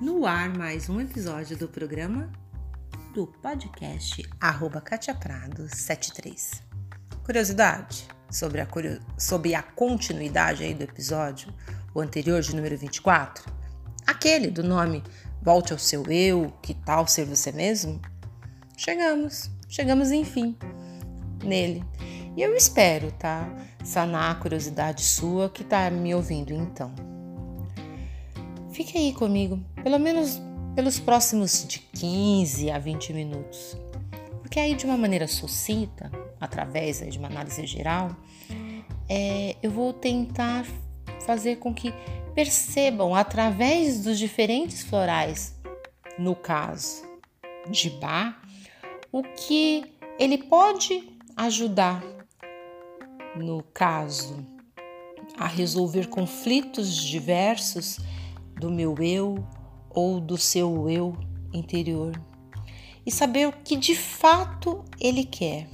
No ar, mais um episódio do programa do podcast arroba Katia Prado 73. Curiosidade sobre a, sobre a continuidade aí do episódio, o anterior de número 24, aquele do nome Volte ao seu eu, que tal ser você mesmo? Chegamos, chegamos enfim nele. E eu espero, tá? Sanar a curiosidade sua que tá me ouvindo então. Fique aí comigo, pelo menos pelos próximos de 15 a 20 minutos. Porque aí, de uma maneira sucinta, através de uma análise geral, é, eu vou tentar fazer com que percebam, através dos diferentes florais, no caso de Bach, o que ele pode ajudar, no caso, a resolver conflitos diversos do meu eu ou do seu eu interior e saber o que de fato ele quer.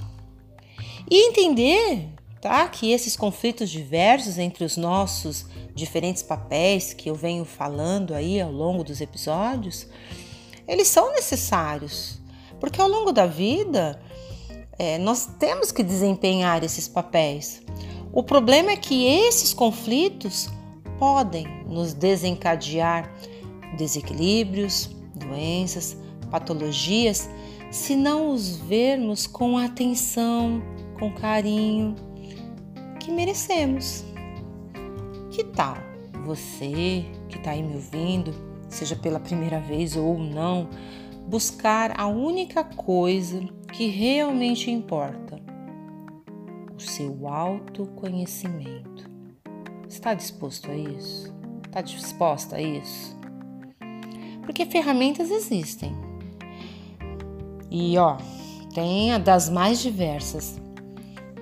E entender, tá, que esses conflitos diversos entre os nossos diferentes papéis que eu venho falando aí ao longo dos episódios, eles são necessários, porque ao longo da vida é, nós temos que desempenhar esses papéis. O problema é que esses conflitos podem nos desencadear desequilíbrios, doenças, patologias, se não os vermos com atenção, com carinho que merecemos. Que tal você que está aí me ouvindo, seja pela primeira vez ou não, buscar a única coisa que realmente importa: o seu autoconhecimento. Está disposto a isso? Está disposta a isso? Porque ferramentas existem. E ó, tem a das mais diversas.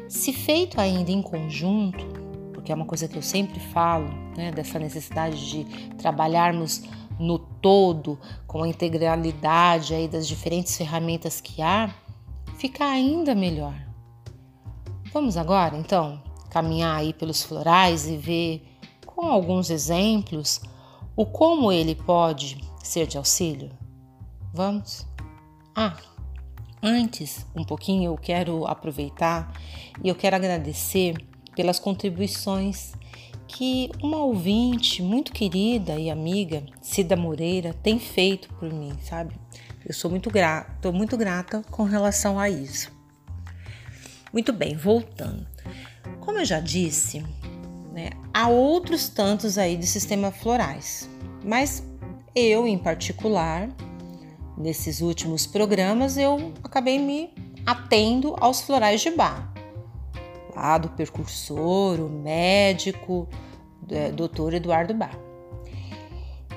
Se feito ainda em conjunto, porque é uma coisa que eu sempre falo, né, dessa necessidade de trabalharmos no todo, com a integralidade aí das diferentes ferramentas que há, fica ainda melhor. Vamos agora, então, caminhar aí pelos florais e ver com alguns exemplos o como ele pode ser de auxílio? Vamos? Ah, antes, um pouquinho eu quero aproveitar e eu quero agradecer pelas contribuições que uma ouvinte muito querida e amiga, Cida Moreira, tem feito por mim, sabe? Eu sou muito grata, muito grata com relação a isso. Muito bem, voltando. Como eu já disse, né, há outros tantos aí de sistema florais, mas eu, em particular, nesses últimos programas, eu acabei me atendo aos florais de bar, lá do percursor, o médico, é, doutor Eduardo Bar.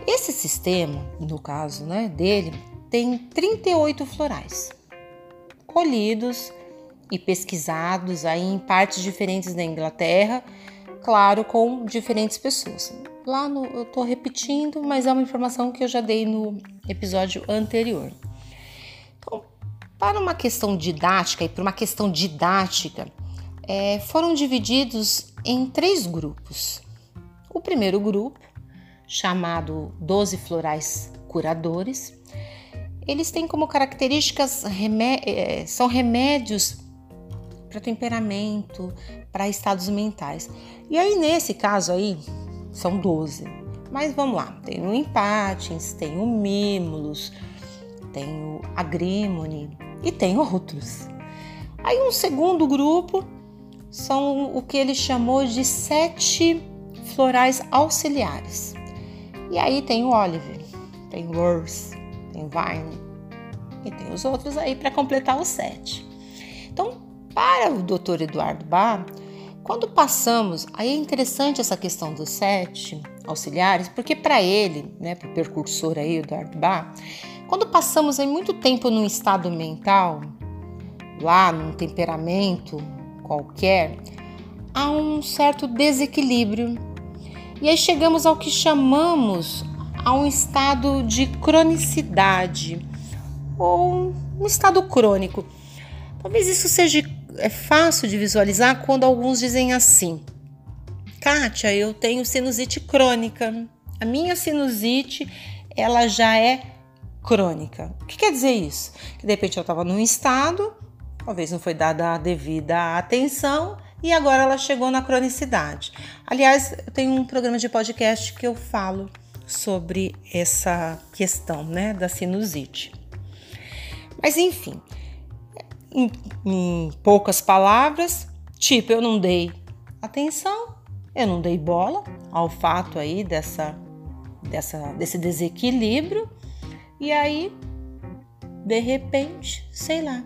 Esse sistema, no caso né, dele, tem 38 florais colhidos e pesquisados aí em partes diferentes da Inglaterra, claro, com diferentes pessoas. Lá no, eu estou repetindo, mas é uma informação que eu já dei no episódio anterior. Então, para uma questão didática e para uma questão didática, é, foram divididos em três grupos. O primeiro grupo, chamado 12 florais curadores, eles têm como características remé é, são remédios para temperamento, para estados mentais. E aí, nesse caso aí, são 12. Mas vamos lá, tem o Empatins, tem o Mimulus, tem o Agrimone e tem outros. Aí um segundo grupo são o que ele chamou de sete florais auxiliares. E aí tem o Olive, tem o Worth, tem o Vine e tem os outros aí para completar os sete. Para o Dr. Eduardo Bach, quando passamos, aí é interessante essa questão dos sete auxiliares, porque para ele, né, para o percursor aí, Eduardo Bach, quando passamos aí muito tempo num estado mental, lá num temperamento qualquer, há um certo desequilíbrio. E aí chegamos ao que chamamos a um estado de cronicidade ou um estado crônico. Talvez isso seja é fácil de visualizar quando alguns dizem assim: Kátia, eu tenho sinusite crônica. A minha sinusite ela já é crônica. O que quer dizer isso? Que de repente eu estava num estado, talvez não foi dada a devida atenção e agora ela chegou na cronicidade. Aliás, eu tenho um programa de podcast que eu falo sobre essa questão, né, da sinusite. Mas enfim, em, em poucas palavras, tipo, eu não dei atenção, eu não dei bola ao fato aí dessa, dessa desse desequilíbrio e aí de repente, sei lá,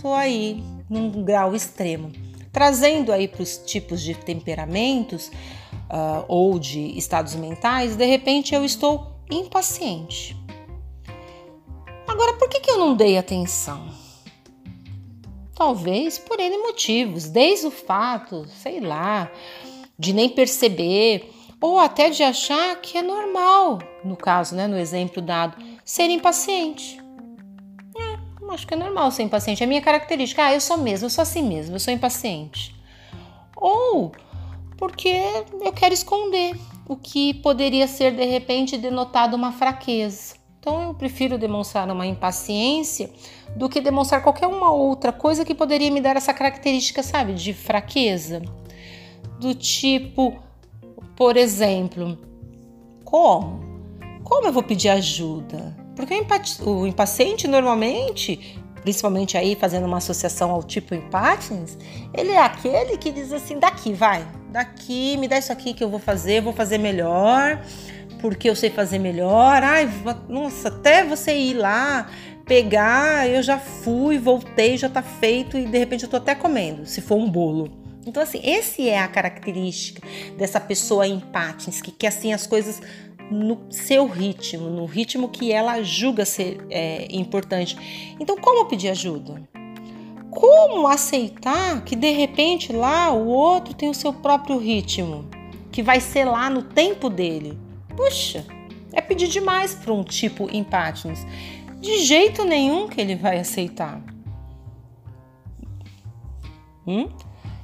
tô aí num grau extremo trazendo aí para os tipos de temperamentos uh, ou de estados mentais, de repente eu estou impaciente. Agora, por que, que eu não dei atenção? Talvez por N motivos, desde o fato, sei lá, de nem perceber, ou até de achar que é normal, no caso, né, no exemplo dado, ser impaciente acho que é normal ser impaciente. É minha característica. Ah, eu sou mesmo, eu sou assim mesmo, eu sou impaciente. Ou porque eu quero esconder o que poderia ser de repente denotado uma fraqueza. Então eu prefiro demonstrar uma impaciência do que demonstrar qualquer uma outra coisa que poderia me dar essa característica, sabe, de fraqueza. Do tipo, por exemplo, como? Como eu vou pedir ajuda? Porque o impaciente normalmente, principalmente aí fazendo uma associação ao tipo empatins, ele é aquele que diz assim: daqui, vai, daqui, me dá isso aqui que eu vou fazer, vou fazer melhor, porque eu sei fazer melhor. Ai, nossa, até você ir lá pegar, eu já fui, voltei, já tá feito e de repente eu tô até comendo, se for um bolo. Então, assim, esse é a característica dessa pessoa empatins, que quer assim as coisas no seu ritmo, no ritmo que ela julga ser é, importante. Então, como pedir ajuda? Como aceitar que de repente lá o outro tem o seu próprio ritmo, que vai ser lá no tempo dele? Puxa, é pedir demais para um tipo empáticos. De jeito nenhum que ele vai aceitar. Hum?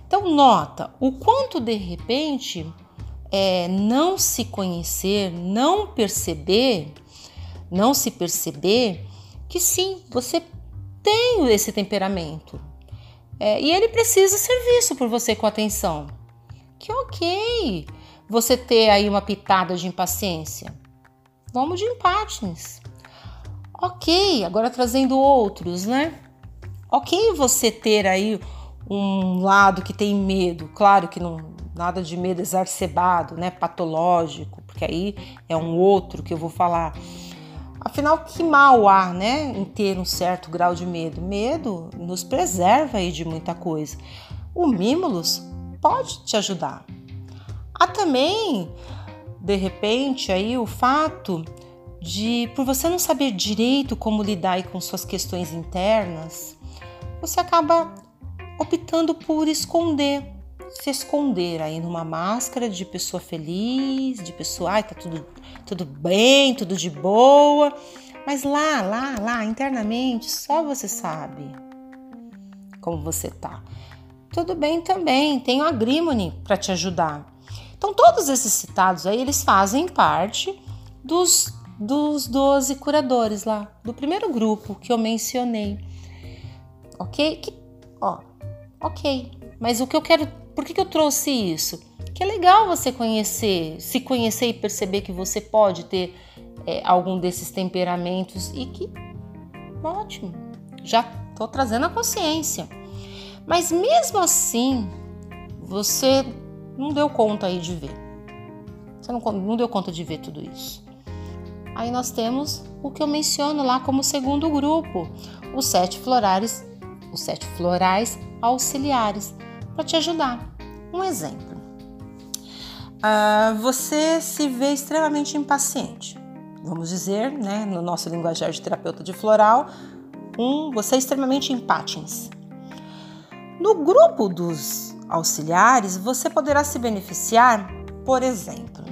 Então, nota o quanto de repente é, não se conhecer, não perceber, não se perceber que sim, você tem esse temperamento. É, e ele precisa ser visto por você com atenção. Que ok você ter aí uma pitada de impaciência. Vamos de empates. Ok, agora trazendo outros, né? Ok você ter aí um lado que tem medo. Claro que não, nada de medo exacerbado, né, patológico, porque aí é um outro que eu vou falar. Afinal, que mal há, né, em ter um certo grau de medo? Medo nos preserva aí de muita coisa. O Mimulus pode te ajudar. Há também, de repente, aí o fato de, por você não saber direito como lidar com suas questões internas, você acaba optando por esconder se esconder aí numa máscara de pessoa feliz, de pessoa, ai, tá tudo, tudo bem, tudo de boa. Mas lá, lá, lá, internamente, só você sabe como você tá. Tudo bem também, tem o Agrimony para te ajudar. Então, todos esses citados aí, eles fazem parte dos, dos 12 curadores lá, do primeiro grupo que eu mencionei. Ok? Que, ó, ok. Mas o que eu quero por que, que eu trouxe isso? Que é legal você conhecer, se conhecer e perceber que você pode ter é, algum desses temperamentos e que ótimo, já estou trazendo a consciência. Mas mesmo assim, você não deu conta aí de ver. Você não, não deu conta de ver tudo isso. Aí nós temos o que eu menciono lá como segundo grupo, os sete florais, os sete florais auxiliares, para te ajudar. Um exemplo: uh, você se vê extremamente impaciente. Vamos dizer, né, no nosso linguajar de terapeuta de floral, um, você é extremamente empático. No grupo dos auxiliares, você poderá se beneficiar, por exemplo,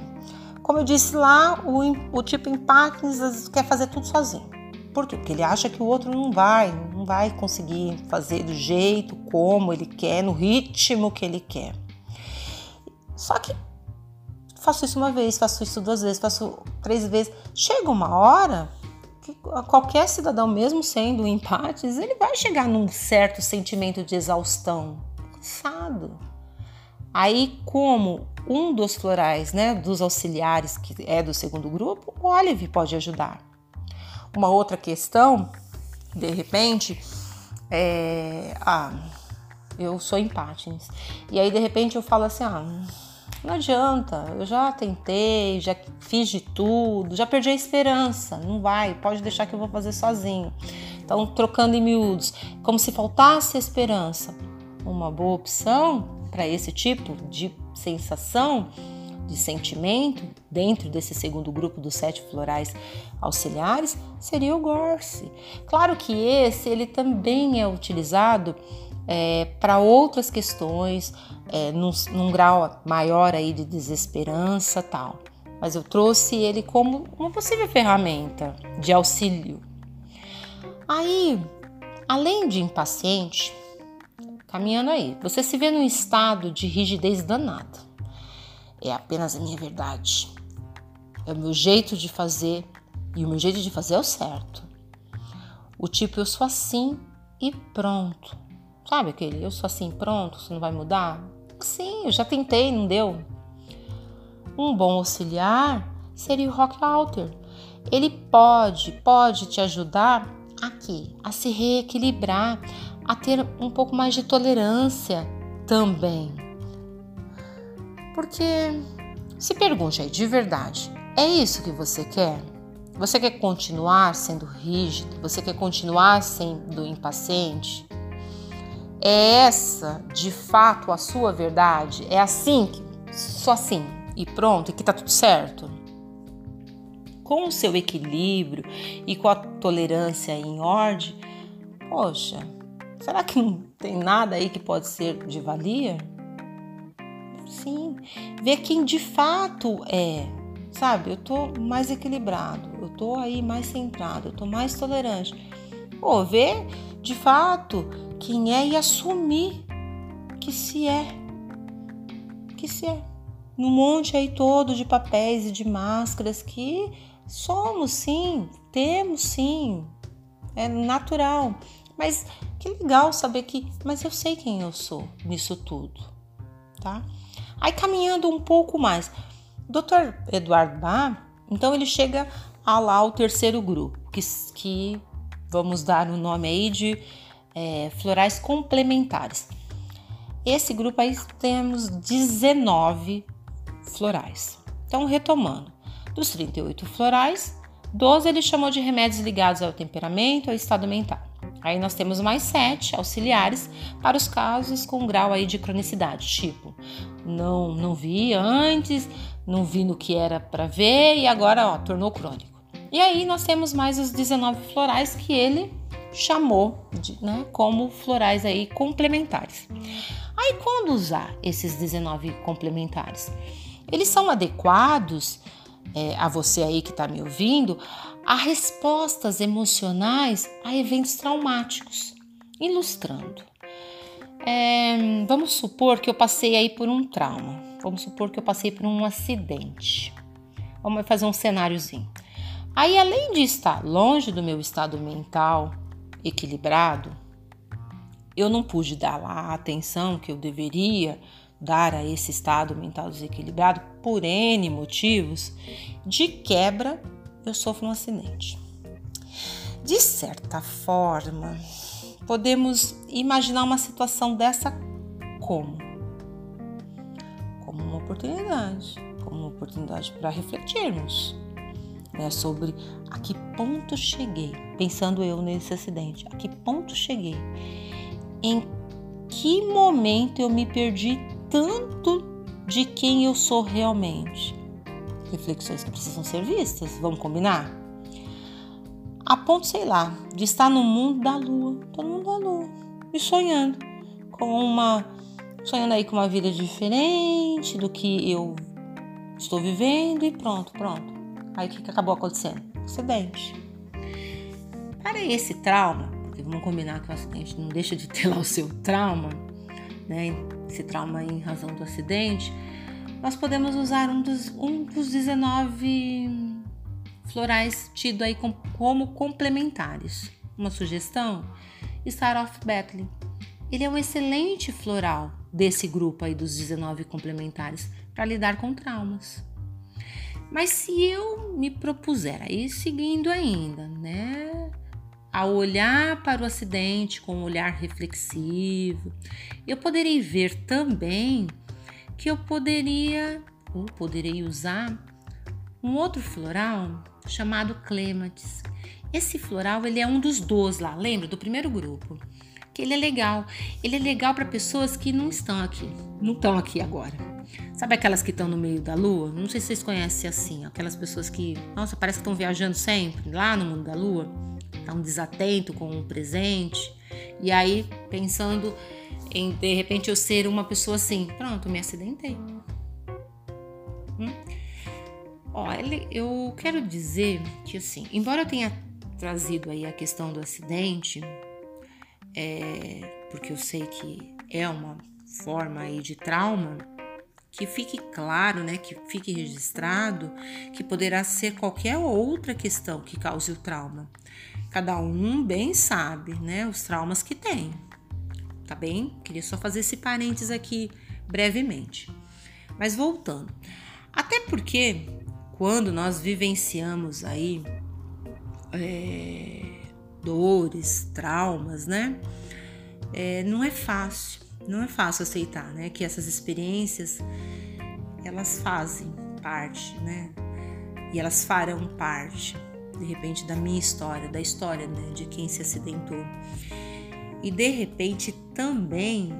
como eu disse lá, o, o tipo empático quer fazer tudo sozinho. Por quê? Porque ele acha que o outro não vai, não vai conseguir fazer do jeito como ele quer, no ritmo que ele quer. Só que faço isso uma vez, faço isso duas vezes, faço três vezes. Chega uma hora que qualquer cidadão, mesmo sendo empates, ele vai chegar num certo sentimento de exaustão, cansado. Aí, como um dos florais, né, dos auxiliares que é do segundo grupo, o Olive pode ajudar. Uma outra questão, de repente, é, ah, eu sou empate. E aí de repente eu falo assim, ah, não adianta, eu já tentei, já fiz de tudo, já perdi a esperança, não vai, pode deixar que eu vou fazer sozinho. Então, trocando em miúdos, como se faltasse esperança. Uma boa opção para esse tipo de sensação, de sentimento, dentro desse segundo grupo dos sete florais auxiliares, seria o Gorse. Claro que esse ele também é utilizado é, para outras questões, é, num, num, grau maior aí de desesperança tal. Mas eu trouxe ele como uma possível ferramenta de auxílio. Aí, além de impaciente, caminhando aí, você se vê num estado de rigidez danada. É apenas a minha verdade. É o meu jeito de fazer e o meu jeito de fazer é o certo. O tipo eu sou assim e pronto. Sabe aquele eu sou assim, pronto, você não vai mudar? Sim, eu já tentei, não deu. Um bom auxiliar seria o Rock Alter. Ele pode, pode te ajudar aqui a se reequilibrar, a ter um pouco mais de tolerância também. Porque se pergunte aí de verdade, é isso que você quer? Você quer continuar sendo rígido? Você quer continuar sendo impaciente? É essa, de fato, a sua verdade? É assim, só assim e pronto, e que tá tudo certo? Com o seu equilíbrio e com a tolerância em ordem, poxa, será que não tem nada aí que pode ser de valia? Sim, ver quem de fato é, sabe? Eu tô mais equilibrado, eu tô aí mais centrado, eu tô mais tolerante. Pô, ver de fato quem é e assumir que se é. Que se é. No monte aí todo de papéis e de máscaras que somos sim, temos sim. É natural. Mas que legal saber que, mas eu sei quem eu sou nisso tudo, tá? Aí caminhando um pouco mais, Dr. Eduardo Bach, então ele chega a lá o terceiro grupo, que, que vamos dar o nome aí de é, florais complementares. Esse grupo aí temos 19 florais. Então, retomando, dos 38 florais, 12 ele chamou de remédios ligados ao temperamento, ao estado mental. Aí nós temos mais sete auxiliares para os casos com grau aí de cronicidade, tipo, não não vi antes, não vi no que era para ver e agora ó, tornou crônico. E aí nós temos mais os 19 florais que ele chamou de, né, como florais aí complementares. Aí quando usar esses 19 complementares? Eles são adequados é, a você aí que está me ouvindo a respostas emocionais a eventos traumáticos. Ilustrando. É, vamos supor que eu passei aí por um trauma. Vamos supor que eu passei por um acidente. Vamos fazer um cenáriozinho. Aí, além de estar longe do meu estado mental equilibrado, eu não pude dar a atenção que eu deveria dar a esse estado mental desequilibrado por N motivos, de quebra eu sofro um acidente. De certa forma, podemos imaginar uma situação dessa como? Como uma oportunidade, como uma oportunidade para refletirmos né, sobre a que ponto cheguei, pensando eu nesse acidente, a que ponto cheguei, em que momento eu me perdi tanto de quem eu sou realmente. Reflexões que precisam ser vistas, vamos combinar? A ponto, sei lá, de estar no mundo da lua, todo mundo da lua, e sonhando com uma sonhando aí com uma vida diferente do que eu estou vivendo e pronto, pronto. Aí o que, acabou acontecendo? Acidente. Para esse trauma, porque vamos combinar que o acidente não deixa de ter lá o seu trauma, né? Esse trauma em razão do acidente. Nós podemos usar um dos, um dos 19 florais tido aí com, como complementares. Uma sugestão? Star of Bethlehem. Ele é um excelente floral desse grupo aí dos 19 complementares para lidar com traumas. Mas se eu me propuser aí seguindo ainda, né, a olhar para o acidente com um olhar reflexivo, eu poderei ver também que eu poderia ou poderei usar um outro floral chamado Clematis. Esse floral ele é um dos 12 lá, lembra do primeiro grupo? Que ele é legal. Ele é legal para pessoas que não estão aqui, não estão aqui agora. Sabe aquelas que estão no meio da lua? Não sei se vocês conhecem assim, aquelas pessoas que, nossa, parece que estão viajando sempre lá no mundo da lua, estão desatento com o presente. E aí pensando em de repente eu ser uma pessoa assim, pronto, me acidentei. Hum? Olha, eu quero dizer que assim, embora eu tenha trazido aí a questão do acidente, é, porque eu sei que é uma forma aí de trauma, que fique claro, né, que fique registrado que poderá ser qualquer outra questão que cause o trauma. Cada um bem sabe, né, os traumas que tem. Tá bem? Queria só fazer esse parênteses aqui brevemente. Mas voltando. Até porque quando nós vivenciamos aí é, dores, traumas, né? É, não é fácil não é fácil aceitar, né, que essas experiências elas fazem parte, né, e elas farão parte, de repente, da minha história, da história né, de quem se acidentou, e de repente também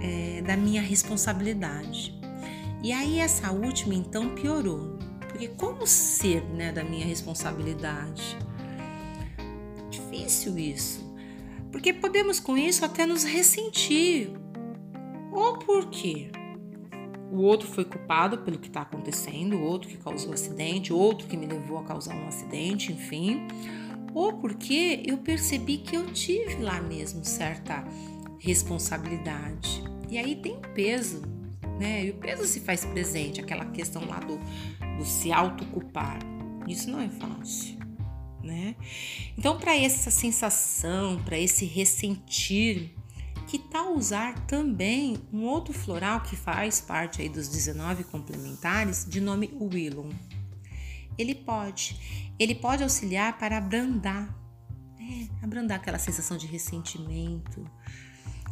é, da minha responsabilidade. E aí essa última então piorou, porque como ser, né, da minha responsabilidade? Difícil isso, porque podemos com isso até nos ressentir. Ou porque o outro foi culpado pelo que está acontecendo, o outro que causou o acidente, o outro que me levou a causar um acidente, enfim, ou porque eu percebi que eu tive lá mesmo certa responsabilidade. E aí tem peso, né? E o peso se faz presente, aquela questão lá do, do se autoculpar. Isso não é fácil, né? Então, para essa sensação, para esse ressentir, que tal usar também um outro floral que faz parte aí dos 19 complementares, de nome Willum? Ele pode, ele pode auxiliar para abrandar, é, abrandar aquela sensação de ressentimento,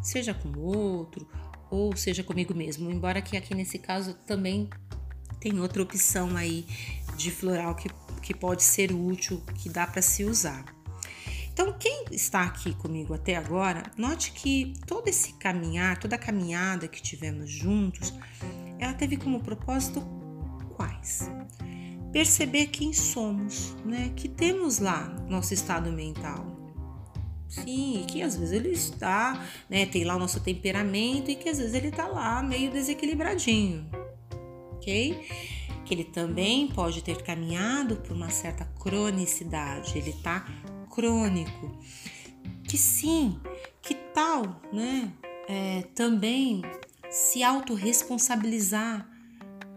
seja com o outro ou seja comigo mesmo, embora que aqui nesse caso também tem outra opção aí de floral que, que pode ser útil, que dá para se usar. Então, quem está aqui comigo até agora, note que todo esse caminhar, toda a caminhada que tivemos juntos, ela teve como propósito quais? Perceber quem somos, né? Que temos lá nosso estado mental. Sim, e que às vezes ele está, né? Tem lá o nosso temperamento e que às vezes ele está lá meio desequilibradinho, ok? Que ele também pode ter caminhado por uma certa cronicidade, ele está crônico. Que sim, que tal, né? É, também se autorresponsabilizar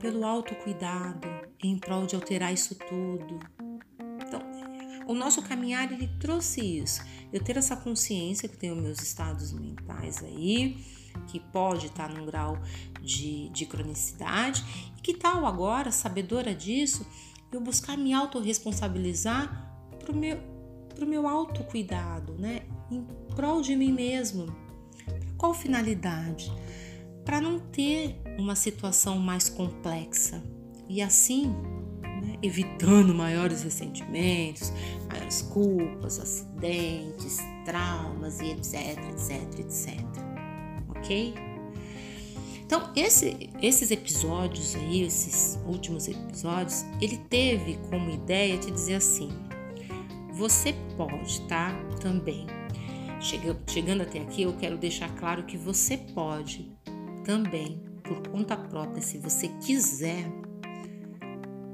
pelo autocuidado em prol de alterar isso tudo. Então, o nosso caminhar ele trouxe isso. Eu ter essa consciência que tenho meus estados mentais aí, que pode estar num grau de, de cronicidade, e que tal agora, sabedora disso, eu buscar me autorresponsabilizar para o meu para o meu autocuidado, né? Em prol de mim mesmo. Qual finalidade? Para não ter uma situação mais complexa e assim né, evitando maiores ressentimentos, maiores culpas, acidentes, traumas e etc, etc, etc. Ok? Então, esse, esses episódios aí, esses últimos episódios, ele teve como ideia te dizer assim: você pode, tá? Também. Chegando até aqui, eu quero deixar claro que você pode também, por conta própria, se você quiser,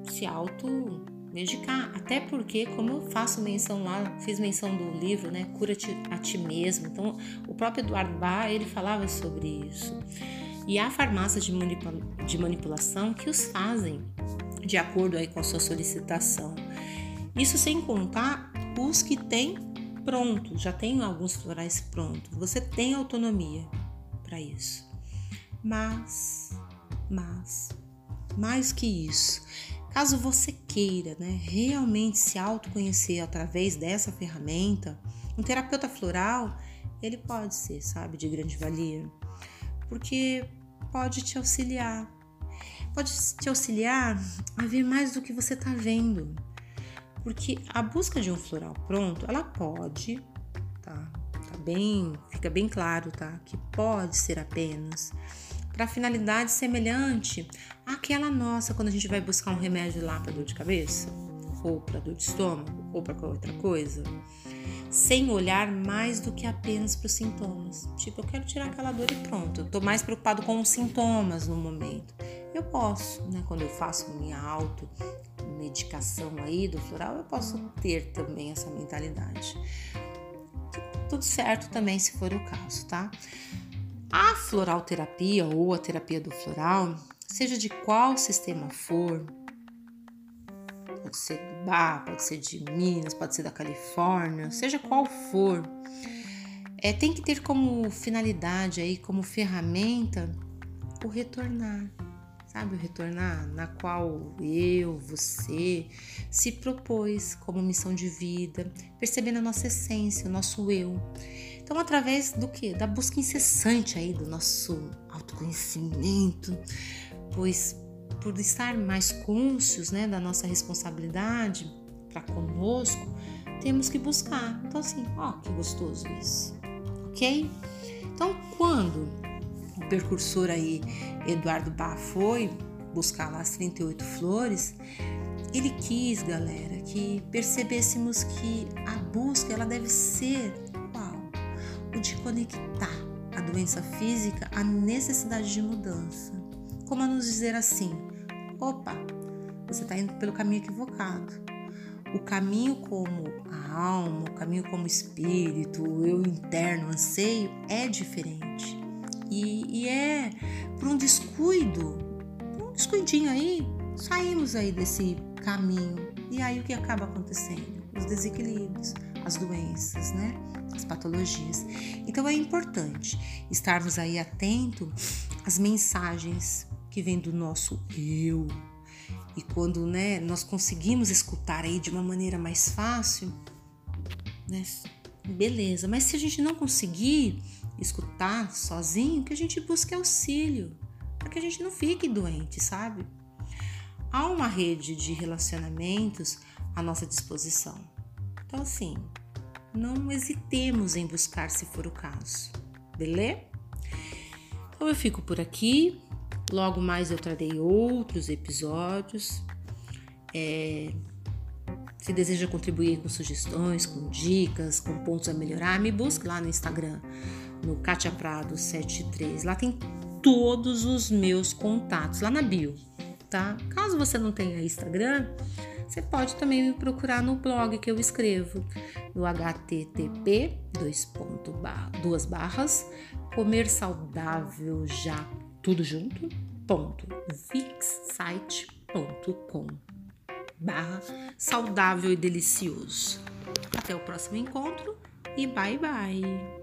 se auto medicar. Até porque, como eu faço menção lá, fiz menção do livro, né? Cura-te a ti mesmo. Então, o próprio Eduardo Bach, ele falava sobre isso. E há farmácias de, manipula de manipulação que os fazem de acordo aí com a sua solicitação. Isso sem contar os que têm pronto, já tem alguns florais prontos. Você tem autonomia para isso. Mas, mas, mais que isso, caso você queira, né, realmente se autoconhecer através dessa ferramenta, um terapeuta floral, ele pode ser, sabe, de grande valia, porque pode te auxiliar. Pode te auxiliar a ver mais do que você está vendo. Porque a busca de um floral pronto, ela pode, tá? Tá bem, fica bem claro, tá? Que pode ser apenas para finalidade semelhante àquela nossa quando a gente vai buscar um remédio lá para dor de cabeça, ou para dor de estômago, ou para outra coisa sem olhar mais do que apenas para os sintomas. Tipo, eu quero tirar aquela dor e pronto. Eu tô mais preocupado com os sintomas no momento. Eu posso, né? Quando eu faço minha auto medicação aí do floral, eu posso ter também essa mentalidade. Tudo certo também se for o caso, tá? A floral terapia ou a terapia do floral, seja de qual sistema for, pode ser do Bar, pode ser de Minas, pode ser da Califórnia, seja qual for, é, tem que ter como finalidade aí, como ferramenta, o retornar, sabe? O retornar na qual eu, você se propôs como missão de vida, percebendo a nossa essência, o nosso eu. Então, através do que? Da busca incessante aí do nosso autoconhecimento, pois por estar mais cônscios né, da nossa responsabilidade para conosco, temos que buscar. Então, assim, ó, que gostoso isso, ok? Então, quando o percursor aí, Eduardo Bá, foi buscar lá as 38 flores, ele quis, galera, que percebêssemos que a busca ela deve ser de conectar a doença física à necessidade de mudança. Como a nos dizer assim: opa, você está indo pelo caminho equivocado. O caminho como a alma, o caminho como espírito, o eu interno, anseio é diferente. E, e é por um descuido, um descuidinho aí, saímos aí desse caminho. E aí o que acaba acontecendo? Os desequilíbrios, as doenças, né? As patologias. Então é importante estarmos aí atentos às mensagens que vem do nosso eu. E quando né, nós conseguimos escutar aí de uma maneira mais fácil, né, beleza. Mas se a gente não conseguir escutar sozinho, que a gente busque auxílio, para que a gente não fique doente, sabe? Há uma rede de relacionamentos à nossa disposição. Então, assim, não hesitemos em buscar se for o caso, beleza? Então eu fico por aqui. Logo mais eu trarei outros episódios. É, se deseja contribuir com sugestões, com dicas, com pontos a melhorar, me busque lá no Instagram, no Katia Prado 73. Lá tem todos os meus contatos, lá na bio, tá? Caso você não tenha Instagram, você pode também me procurar no blog que eu escrevo, no http duas barras comer saudável já tudo junto, ponto, barra saudável e delicioso. Até o próximo encontro e bye bye!